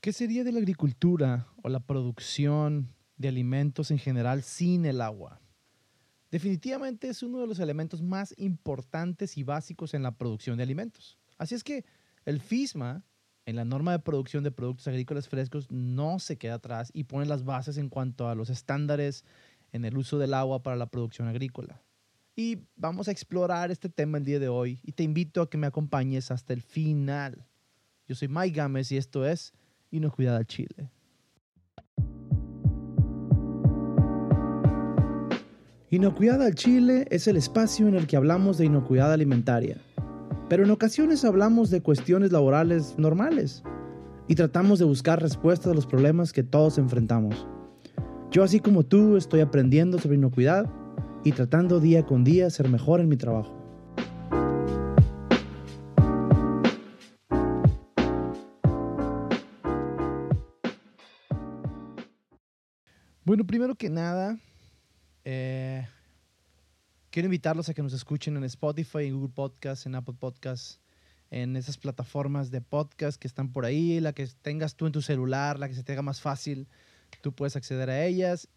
¿Qué sería de la agricultura o la producción de alimentos en general sin el agua? Definitivamente es uno de los elementos más importantes y básicos en la producción de alimentos. Así es que el FISMA, en la norma de producción de productos agrícolas frescos, no se queda atrás y pone las bases en cuanto a los estándares en el uso del agua para la producción agrícola. Y vamos a explorar este tema el día de hoy y te invito a que me acompañes hasta el final. Yo soy Mike Gámez y esto es Inocuidad al Chile. Inocuidad al Chile es el espacio en el que hablamos de inocuidad alimentaria, pero en ocasiones hablamos de cuestiones laborales normales y tratamos de buscar respuestas a los problemas que todos enfrentamos. Yo así como tú estoy aprendiendo sobre inocuidad y tratando día con día ser mejor en mi trabajo. Bueno, primero que nada, eh, quiero invitarlos a que nos escuchen en Spotify, en Google Podcasts, en Apple Podcasts, en esas plataformas de podcast que están por ahí, la que tengas tú en tu celular, la que se te haga más fácil, tú puedes acceder a ellas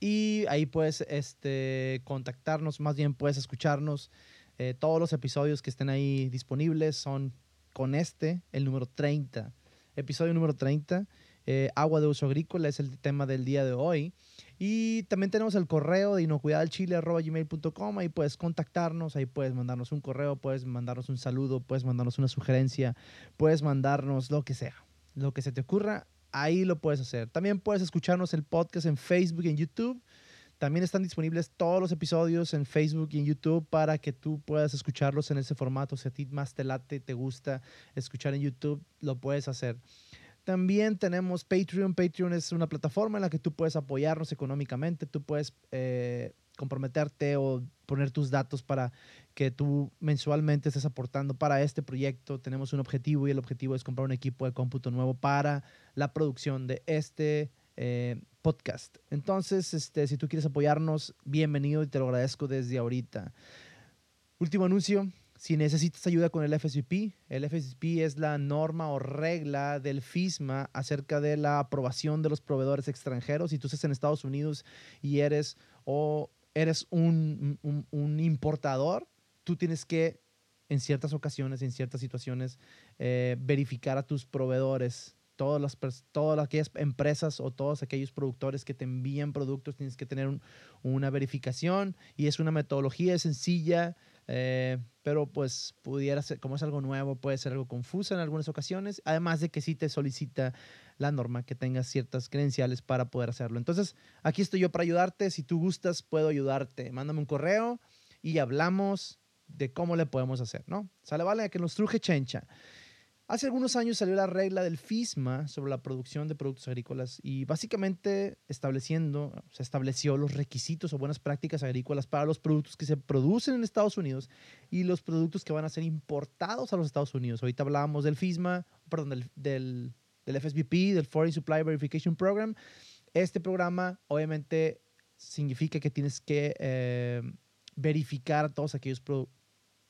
y ahí puedes este, contactarnos, más bien puedes escucharnos. Eh, todos los episodios que estén ahí disponibles son con este, el número 30. Episodio número 30. Eh, agua de uso agrícola es el tema del día de hoy. Y también tenemos el correo de inocuidadalchile.com. Ahí puedes contactarnos, ahí puedes mandarnos un correo, puedes mandarnos un saludo, puedes mandarnos una sugerencia, puedes mandarnos lo que sea. Lo que se te ocurra, ahí lo puedes hacer. También puedes escucharnos el podcast en Facebook y en YouTube. También están disponibles todos los episodios en Facebook y en YouTube para que tú puedas escucharlos en ese formato. Si a ti más te late, te gusta escuchar en YouTube, lo puedes hacer. También tenemos Patreon. Patreon es una plataforma en la que tú puedes apoyarnos económicamente, tú puedes eh, comprometerte o poner tus datos para que tú mensualmente estés aportando para este proyecto. Tenemos un objetivo y el objetivo es comprar un equipo de cómputo nuevo para la producción de este eh, podcast. Entonces, este, si tú quieres apoyarnos, bienvenido y te lo agradezco desde ahorita. Último anuncio, si necesitas ayuda con el FSP, el FSP es la norma o regla del FISMA acerca de la aprobación de los proveedores extranjeros. Si tú estás en Estados Unidos y eres o eres un, importador, tú tienes que en ciertas ocasiones, en ciertas situaciones, eh, verificar a tus proveedores todas las todas aquellas empresas o todos aquellos productores que te envían productos tienes que tener una verificación y es una metodología sencilla eh, pero pues pudiera ser, como es algo nuevo, puede ser algo confuso en algunas ocasiones, además de que sí te solicita la norma que tengas ciertas credenciales para poder hacerlo. Entonces, aquí estoy yo para ayudarte, si tú gustas, puedo ayudarte. Mándame un correo y hablamos de cómo le podemos hacer, ¿no? Sale, vale, que nos truje chencha. Hace algunos años salió la regla del FISMA sobre la producción de productos agrícolas y básicamente estableciendo, se estableció los requisitos o buenas prácticas agrícolas para los productos que se producen en Estados Unidos y los productos que van a ser importados a los Estados Unidos. Ahorita hablábamos del FISMA, perdón, del, del, del FSBP, del Foreign Supply Verification Program. Este programa obviamente significa que tienes que eh, verificar a todos aquellos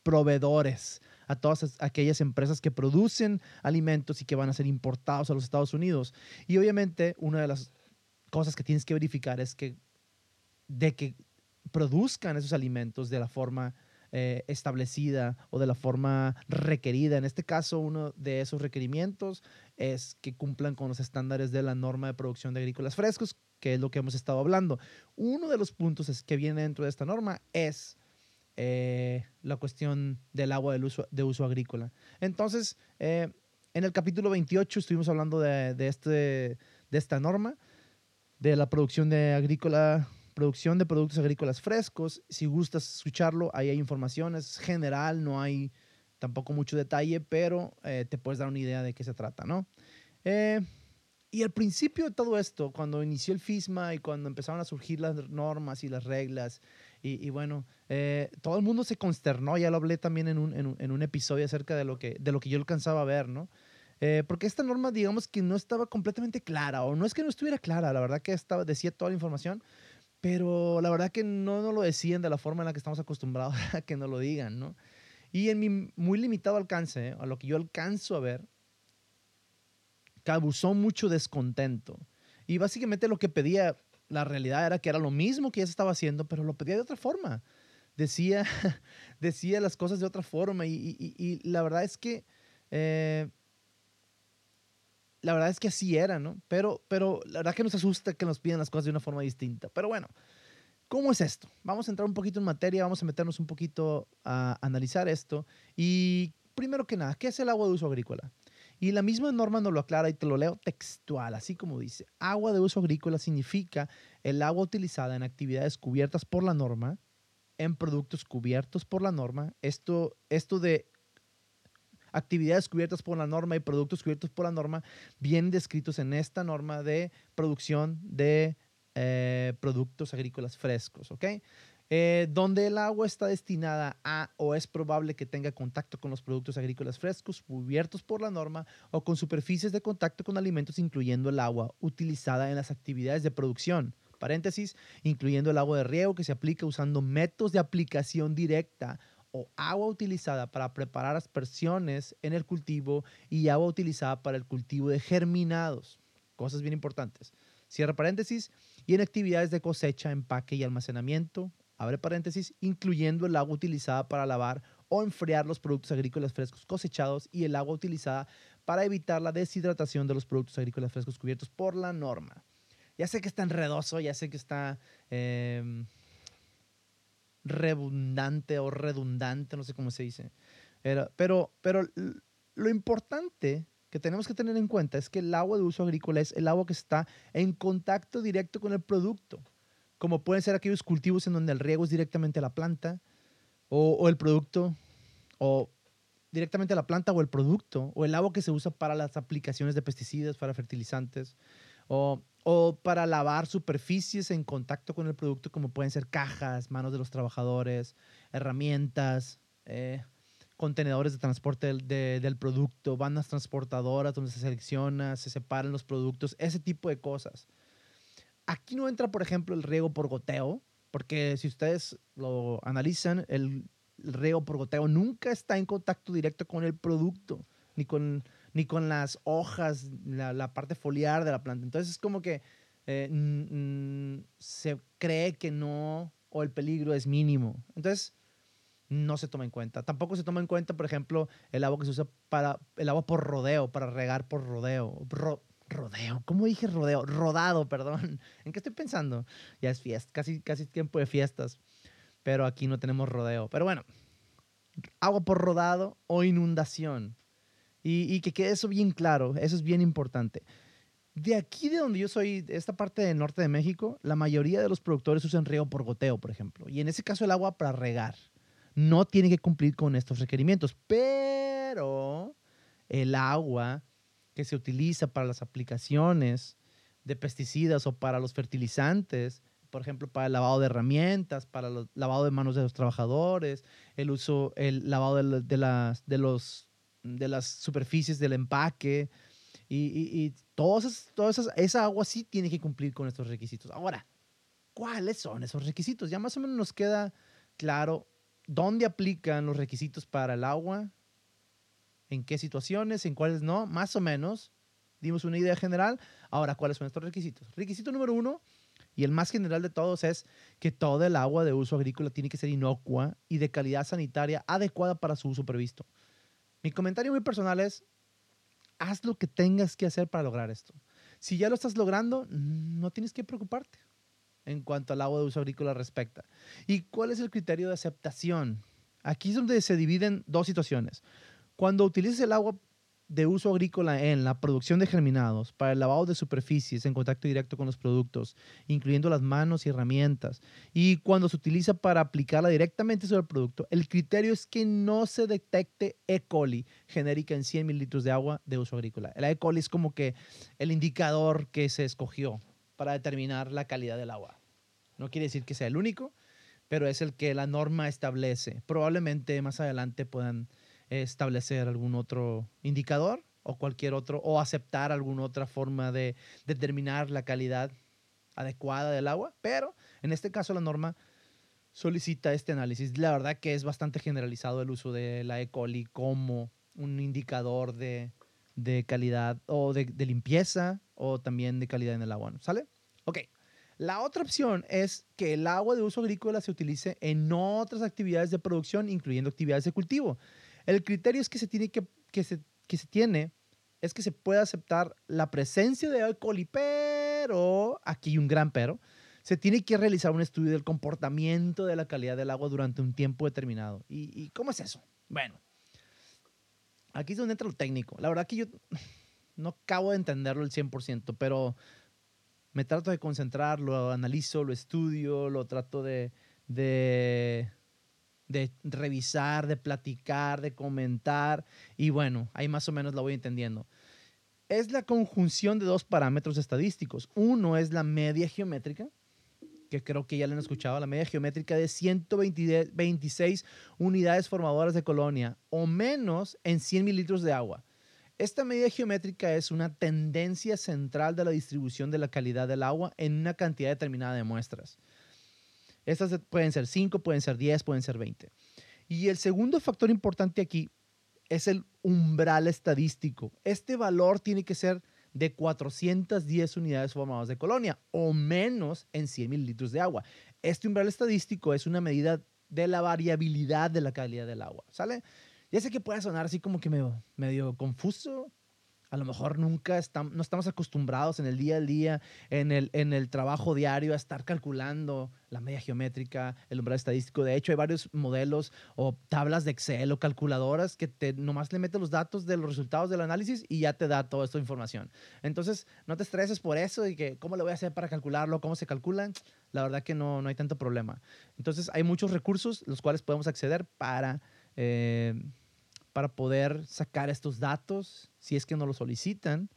proveedores a todas aquellas empresas que producen alimentos y que van a ser importados a los Estados Unidos. Y obviamente una de las cosas que tienes que verificar es que de que produzcan esos alimentos de la forma eh, establecida o de la forma requerida. En este caso, uno de esos requerimientos es que cumplan con los estándares de la norma de producción de agrícolas frescos, que es lo que hemos estado hablando. Uno de los puntos que viene dentro de esta norma es eh, la cuestión del agua uso, de uso agrícola. Entonces, eh, en el capítulo 28 estuvimos hablando de, este, de esta norma, de la producción de agrícola, producción de productos agrícolas frescos. Si gustas escucharlo, ahí hay información, es general, no hay tampoco mucho detalle, pero eh, te puedes dar una idea de qué se trata, ¿no? y al principio de todo esto, cuando inició el FISMA y cuando empezaron a surgir las normas y las reglas y, bueno, eh, todo el mundo se consternó, ya lo hablé también en un, en un, episodio acerca de lo, que, de lo que yo alcanzaba a ver, ¿no? Eh, porque esta norma, digamos que no estaba completamente clara, o no es que no estuviera clara, la verdad que estaba, decía toda la información, pero la verdad que no nos lo decían de la forma en la que estamos acostumbrados a que nos lo digan, ¿no? Y en mi muy limitado alcance, a lo que yo alcanzo a ver, causó mucho descontento. Y básicamente lo que pedía la realidad era que era lo mismo que se estaba haciendo, pero lo pedía de otra forma. Decía, decía las cosas de otra forma y, la verdad es que... Eh, la verdad es que así era, ¿no? Pero, pero la verdad que nos asusta que nos pidan las cosas de una forma distinta. Pero bueno, ¿cómo es esto? Vamos a entrar un poquito en materia, vamos a meternos un poquito a analizar esto. Y primero que nada, ¿qué es el agua de uso agrícola? Y la misma norma nos lo aclara y te lo leo textual, así como dice, agua de uso agrícola significa el agua utilizada en actividades cubiertas por la norma, en productos cubiertos por la norma. Esto, esto de actividades cubiertas por la norma y productos cubiertos por la norma vienen descritos en esta norma de producción de eh, productos agrícolas frescos, ¿ok? Eh, donde el agua está destinada a o es probable que tenga contacto con los productos agrícolas frescos cubiertos por la norma o con superficies de contacto con alimentos incluyendo el agua utilizada en las actividades de producción. Paréntesis, incluyendo el agua de riego que se aplica usando métodos de aplicación directa o agua utilizada para preparar aspersiones en el cultivo y agua utilizada para el cultivo de germinados. Cosas bien importantes. Cierra paréntesis. Y en actividades de cosecha, empaque y almacenamiento, abre paréntesis, incluyendo el agua utilizada para lavar o enfriar los productos agrícolas frescos cosechados y el agua utilizada para evitar la deshidratación de los productos agrícolas frescos cubiertos por la norma. Ya sé que está enredoso, ya sé que está em, redundante o redundante, no sé cómo se dice. Pero, pero lo importante que tenemos que tener en cuenta es que el agua de uso agrícola es el agua que está en contacto directo con el producto como pueden ser aquellos cultivos en donde el riego es directamente a la planta o, el producto, o directamente a la planta o el producto, o el agua que se usa para las aplicaciones de pesticidas, para fertilizantes, o, para lavar superficies en contacto con el producto, como pueden ser cajas, manos de los trabajadores, herramientas, eh, contenedores de transporte del, del, producto, bandas transportadoras donde se selecciona, se separan los productos, ese tipo de cosas. Aquí no entra, por ejemplo, el riego por goteo, porque si ustedes lo analizan, el, riego por goteo nunca está en contacto directo con el producto, ni con, ni con las hojas, la, parte foliar de la planta. Entonces es como que eh, se cree que no, o el peligro es mínimo. Entonces no se toma en cuenta. Tampoco se toma en cuenta, por ejemplo, el agua que se usa para el agua por rodeo, para regar por rodeo. Rodeo, ¿cómo dije rodeo? Rodado, perdón. ¿En qué estoy pensando? Ya es fiesta, casi, casi tiempo de fiestas, pero aquí no tenemos rodeo. Pero bueno, agua por rodado o inundación. Y, que quede eso bien claro, eso es bien importante. De aquí de donde yo soy, esta parte del norte de México, la mayoría de los productores usan riego por goteo, por ejemplo. Y en ese caso el agua para regar no tiene que cumplir con estos requerimientos, pero el agua que se utiliza para las aplicaciones de pesticidas o para los fertilizantes, por ejemplo, para el lavado de herramientas, para el lavado de manos de los trabajadores, el uso, el lavado de, las, de, los, de las superficies del empaque y, y, y todas esa agua sí tiene que cumplir con estos requisitos. Ahora, ¿cuáles son esos requisitos? Ya más o menos nos queda claro dónde aplican los requisitos para el agua, en qué situaciones, en cuáles no, más o menos. Dimos una idea general. Ahora, ¿cuáles son estos requisitos? Requisito número uno, y el más general de todos, es que todo el agua de uso agrícola tiene que ser inocua y de calidad sanitaria adecuada para su uso previsto. Mi comentario muy personal es, haz lo que tengas que hacer para lograr esto. Si ya lo estás logrando, no tienes que preocuparte en cuanto al agua de uso agrícola respecta. ¿Y cuál es el criterio de aceptación? Aquí es donde se dividen dos situaciones. Cuando utilizas el agua de uso agrícola en la producción de germinados, para el lavado de superficies en contacto directo con los productos, incluyendo las manos y herramientas, y cuando se utiliza para aplicarla directamente sobre el producto, el criterio es que no se detecte E. coli genérica en 100 mililitros de agua de uso agrícola. El E. coli es como que el indicador que se escogió para determinar la calidad del agua. No quiere decir que sea el único, pero es el que la norma establece. Probablemente más adelante puedan establecer algún otro indicador o cualquier otro, o aceptar alguna otra forma de determinar la calidad adecuada del agua, pero en este caso la norma solicita este análisis. La verdad que es bastante generalizado el uso de la E. coli como un indicador de, de calidad o de, limpieza o también de calidad en el agua. ¿sale? Ok. La otra opción es que el agua de uso agrícola se utilice en otras actividades de producción, incluyendo actividades de cultivo. El criterio es que se tiene que, se, que se tiene es que se puede aceptar la presencia de alcohol pero, aquí un gran pero, se tiene que realizar un estudio del comportamiento de la calidad del agua durante un tiempo determinado. ¿Y, cómo es eso? Bueno, aquí es donde entra lo técnico. La verdad que yo no acabo de entenderlo al 100%, pero me trato de concentrar, lo analizo, lo estudio, lo trato de, de revisar, de platicar, de comentar y bueno, ahí más o menos lo voy entendiendo. Es la conjunción de dos parámetros estadísticos. Uno es la media geométrica, que creo que ya lo han escuchado, la media geométrica de 126 unidades formadoras de colonia o menos en 100 mililitros de agua. Esta medida geométrica es una tendencia central de la distribución de la calidad del agua en una cantidad determinada de muestras. Estas pueden ser 5, pueden ser 10, pueden ser 20. Y el segundo factor importante aquí es el umbral estadístico. Este valor tiene que ser de 410 unidades formadas de colonia o menos en 100 mililitros de agua. Este umbral estadístico es una medida de la variabilidad de la calidad del agua, ¿sale? Ya sé que puede sonar así como que medio, medio confuso. A lo mejor nunca estamos, no estamos acostumbrados en el día a día, en el, en el trabajo diario, a estar calculando la media geométrica, el umbral estadístico. De hecho, hay varios modelos o tablas de Excel o calculadoras que te, nomás le metes los datos de los resultados del análisis y ya te da toda esta información. Entonces, no te estreses por eso y que cómo le voy a hacer para calcularlo, cómo se calculan. La verdad que no, no hay tanto problema. Entonces, hay muchos recursos los cuales podemos acceder para... Eh, para poder sacar estos datos si es que no lo solicitan,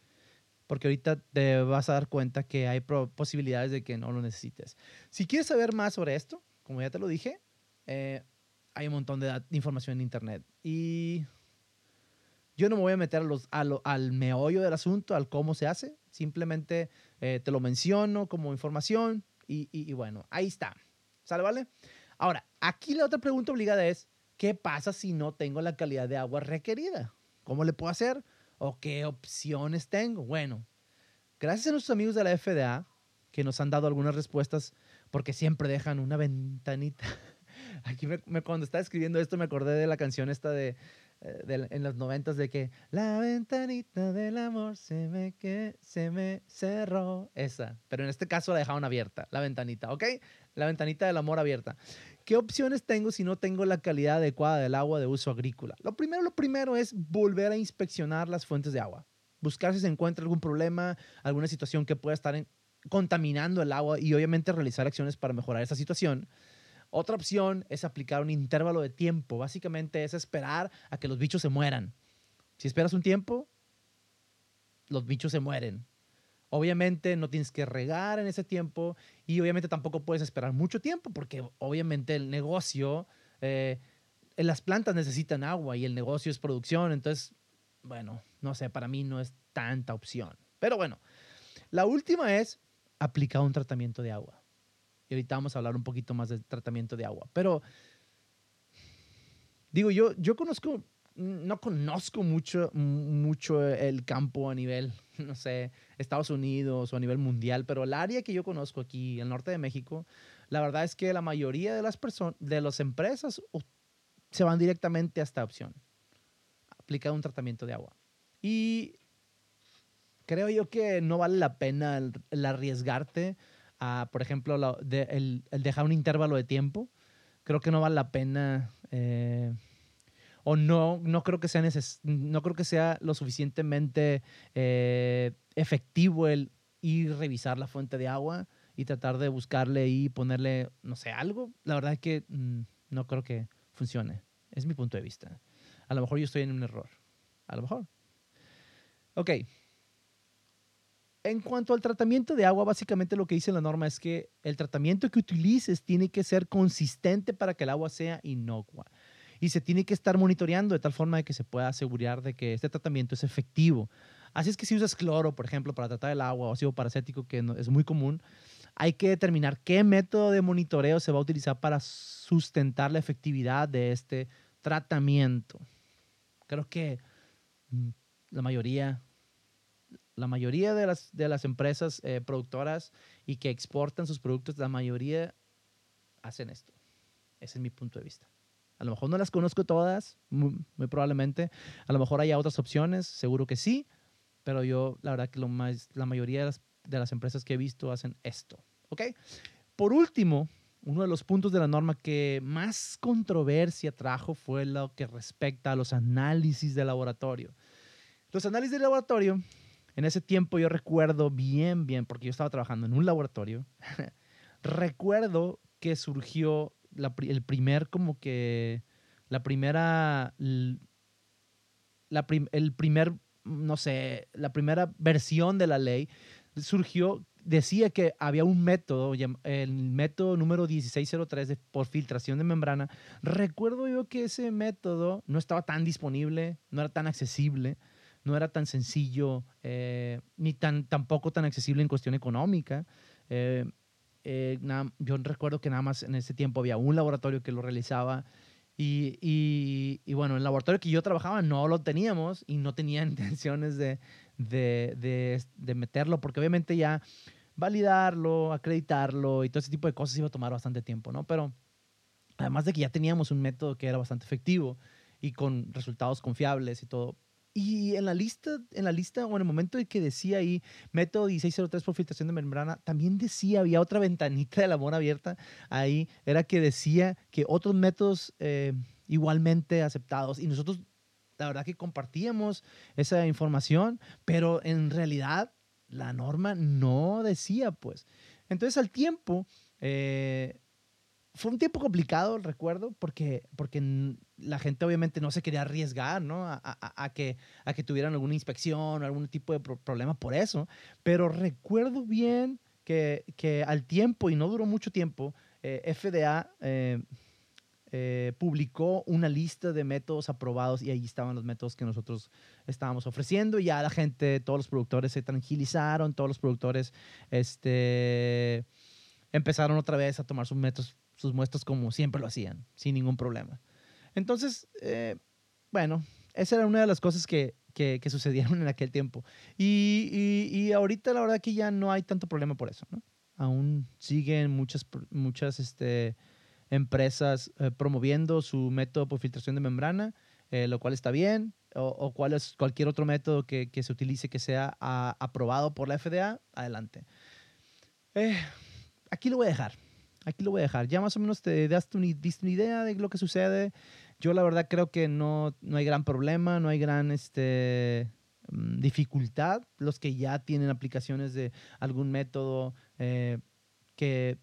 porque ahorita te vas a dar cuenta que hay posibilidades de que no lo necesites. Si quieres saber más sobre esto, como ya te lo dije, eh, hay un montón de, información en Internet. Y yo no me voy a meter los, al meollo del asunto, al cómo se hace, simplemente eh, te lo menciono como información y, y bueno, ahí está. ¿Sale, vale? Ahora, aquí la otra pregunta obligada es, ¿Qué pasa si no tengo la calidad de agua requerida? ¿Cómo le puedo hacer? ¿O qué opciones tengo? Bueno, gracias a nuestros amigos de la FDA que nos han dado algunas respuestas porque siempre dejan una ventanita. Aquí me, cuando estaba escribiendo esto me acordé de la canción esta de, eh, en los noventas de que la ventanita del amor se me que se me cerró esa, pero en este caso la dejaron abierta, la ventanita, ¿ok? La ventanita del amor abierta. ¿Qué opciones tengo si no tengo la calidad adecuada del agua de uso agrícola? Lo primero, lo primero es volver a inspeccionar las fuentes de agua. Buscar si se encuentra algún problema, alguna situación que pueda estar contaminando el agua y obviamente realizar acciones para mejorar esa situación. Otra opción es aplicar un intervalo de tiempo. Básicamente es esperar a que los bichos se mueran. Si esperas un tiempo, los bichos se mueren. Obviamente no tienes que regar en ese tiempo y obviamente tampoco puedes esperar mucho tiempo porque obviamente el negocio, eh, las plantas necesitan agua y el negocio es producción. Entonces, bueno, no sé, para mí no es tanta opción. Pero bueno, la última es aplicar un tratamiento de agua. Y ahorita vamos a hablar un poquito más del tratamiento de agua. Pero, digo, yo, yo conozco no conozco mucho, mucho el campo a nivel, no sé, Estados Unidos o a nivel mundial, pero el área que yo conozco aquí, el norte de México, la verdad es que la mayoría de las personas, de las empresas se van directamente a esta opción, aplicar un tratamiento de agua. Y creo yo que no vale la pena el, arriesgarte a, por ejemplo, el, dejar un intervalo de tiempo. Creo que no vale la pena. Eh, o no, no creo que sea, no creo que sea lo suficientemente eh, efectivo el ir revisar la fuente de agua y tratar de buscarle y ponerle, no sé, algo. La verdad es que mm, no creo que funcione. Es mi punto de vista. A lo mejor yo estoy en un error. A lo mejor. Ok. En cuanto al tratamiento de agua, básicamente lo que dice la norma es que el tratamiento que utilices tiene que ser consistente para que el agua sea inocua y se tiene que estar monitoreando de tal forma de que se pueda asegurar de que este tratamiento es efectivo. Así es que si usas cloro, por ejemplo, para tratar el agua o ácido paracético, que es muy común, hay que determinar qué método de monitoreo se va a utilizar para sustentar la efectividad de este tratamiento. Creo que mm, la mayoría, la mayoría de las, de las empresas eh, productoras y que exportan sus productos, la mayoría hacen esto. Ese es mi punto de vista. A lo mejor no las conozco todas, muy, probablemente. A lo mejor haya otras opciones, seguro que sí. Pero yo, la verdad que lo más, la mayoría de las, de las empresas que he visto hacen esto. ¿Ok? Por último, uno de los puntos de la norma que más controversia trajo fue lo que respecta a los análisis de laboratorio. Los análisis de laboratorio, en ese tiempo yo recuerdo bien, bien, porque yo estaba trabajando en un laboratorio, recuerdo que surgió el primer como que, la primera, la el primer, no sé, la primera versión de la ley surgió, decía que había un método, el método número 1603 de, por filtración de membrana. Recuerdo yo que ese método no estaba tan disponible, no era tan accesible, no era tan sencillo, eh, ni tan, tampoco tan accesible en cuestión económica. Eh, eh, yo recuerdo que nada más en ese tiempo había un laboratorio que lo realizaba y, y, bueno, el laboratorio que yo trabajaba no lo teníamos y no tenía intenciones de, de, de, meterlo porque obviamente ya validarlo, acreditarlo y todo ese tipo de cosas iba a tomar bastante tiempo, ¿no? Pero además de que ya teníamos un método que era bastante efectivo y con resultados confiables y todo, y en la lista, en la lista o en el momento en que decía ahí método 1603 por filtración de membrana, también decía, había otra ventanita de la mona abierta ahí, era que decía que otros métodos eh, igualmente aceptados y nosotros la verdad que compartíamos esa información, pero en realidad la norma no decía, pues. Entonces al tiempo, eh, fue un tiempo complicado, recuerdo, porque, porque la gente obviamente no se quería arriesgar, ¿no? A, que, tuvieran alguna inspección o algún tipo de problema por eso. Pero recuerdo bien que, al tiempo, y no duró mucho tiempo, eh, FDA eh, eh, publicó una lista de métodos aprobados y ahí estaban los métodos que nosotros estábamos ofreciendo. Y ya la gente, todos los productores se tranquilizaron, todos los productores este, empezaron otra vez a tomar sus sus muestras como siempre lo hacían, sin ningún problema. Entonces, eh, bueno, esa era una de las cosas que, que, sucedieron en aquel tiempo. Y, y, ahorita la verdad que ya no hay tanto problema por eso. Aún siguen muchas, muchas este, empresas eh, promoviendo su método por filtración de membrana, eh, lo cual está bien, o, es cualquier otro método que, que se utilice que sea aprobado por la FDA, adelante. aquí lo voy a dejar aquí lo voy a dejar. Ya más o menos te das una, una idea de lo que sucede. Yo la verdad creo que no, no hay gran problema, no hay gran este, mm, dificultad. Los que ya tienen aplicaciones de algún método eh, que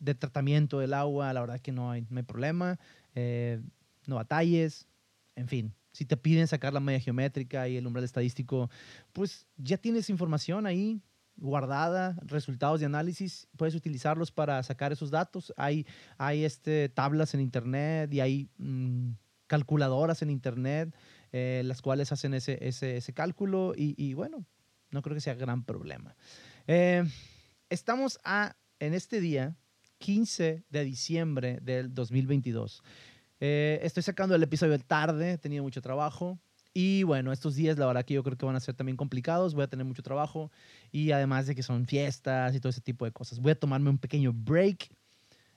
de tratamiento del agua, la verdad que no hay, no hay problema. Eh, no batalles, en fin. Si te piden sacar la media geométrica y el umbral estadístico, pues ya tienes información ahí guardada, resultados de análisis, puedes utilizarlos para sacar esos datos. Hay, hay este, tablas en Internet y hay mm, calculadoras en Internet, eh, las cuales hacen ese, ese, ese cálculo y, bueno, no creo que sea gran problema. Eh, estamos a, en este día, 15 de diciembre del 2022. Eh, estoy sacando el episodio tarde, he tenido mucho trabajo. Y bueno, estos días la verdad que yo creo que van a ser también complicados, voy a tener mucho trabajo y además de que son fiestas y todo ese tipo de cosas. Voy a tomarme un pequeño break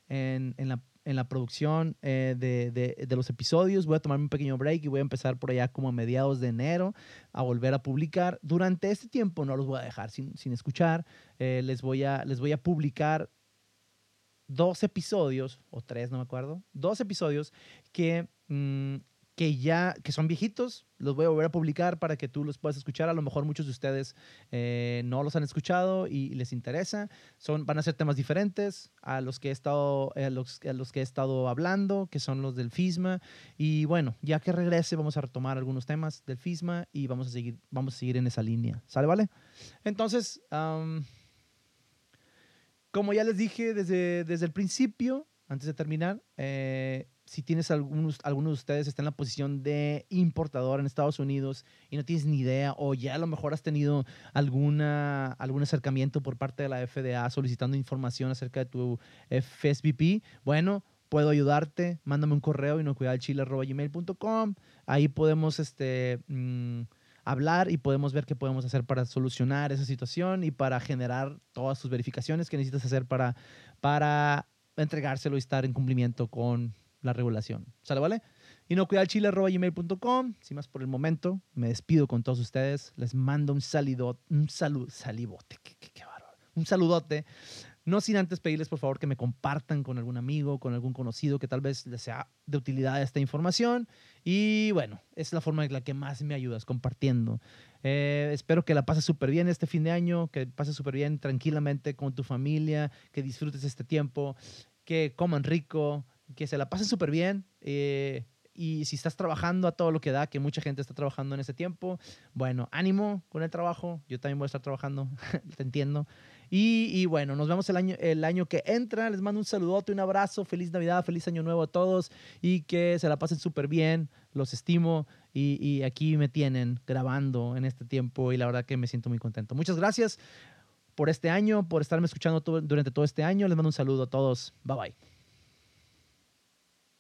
en, en, la, en la, producción eh, de, de, los episodios, voy a tomarme un pequeño break y voy a empezar por allá como a mediados de enero a volver a publicar. Durante este tiempo no los voy a dejar sin, sin escuchar, eh, les, voy a, les voy a publicar dos episodios, o tres, no me acuerdo, dos episodios que... Mm, que ya, que son viejitos, los voy a volver a publicar para que tú los puedas escuchar. A lo mejor muchos de ustedes eh, no los han escuchado y, les interesa. Son, van a ser temas diferentes a los que he estado, a los, los, que he estado hablando, que son los del FISMA. Y bueno, ya que regrese, vamos a retomar algunos temas del FISMA y vamos a seguir, vamos a seguir en esa línea. ¿Sale, vale? Entonces, como ya les dije desde, desde el principio, antes de terminar, eh, si tienes algunos, algunos de ustedes está en la posición de importador en Estados Unidos y no tienes ni idea o ya a lo mejor has tenido alguna, algún acercamiento por parte de la FDA solicitando información acerca de tu FSBP, bueno, puedo ayudarte, mándame un correo inocuidadchile.com. Ahí podemos este, mm, hablar y podemos ver qué podemos hacer para solucionar esa situación y para generar todas sus verificaciones que necesitas hacer para, para entregárselo y estar en cumplimiento con la regulación. ¿Sale, vale? inocuidadchile.com. Sin más por el momento, me despido con todos ustedes. Les mando un saludo, un salud, salivote, qué, qué, qué. Un saludote. No sin antes pedirles por favor que me compartan con algún amigo, con algún conocido que tal vez les sea de utilidad esta información. Y bueno, es la forma en la que más me ayudas, compartiendo. Eh, espero que la pases súper bien este fin de año, que pases súper bien tranquilamente con tu familia, que disfrutes este tiempo, que coman rico, que se la pasen súper bien. Eh, y si estás trabajando a todo lo que da, que mucha gente está trabajando en ese tiempo, bueno, ánimo con el trabajo. Yo también voy a estar trabajando, te entiendo. Y, bueno, nos vemos el año, el año que entra. Les mando un saludote, un abrazo, feliz Navidad, feliz Año Nuevo a todos y que se la pasen súper bien. Los estimo y, aquí me tienen grabando en este tiempo y la verdad que me siento muy contento. Muchas gracias por este año, por estarme escuchando durante todo este año. Les mando un saludo a todos. Bye bye.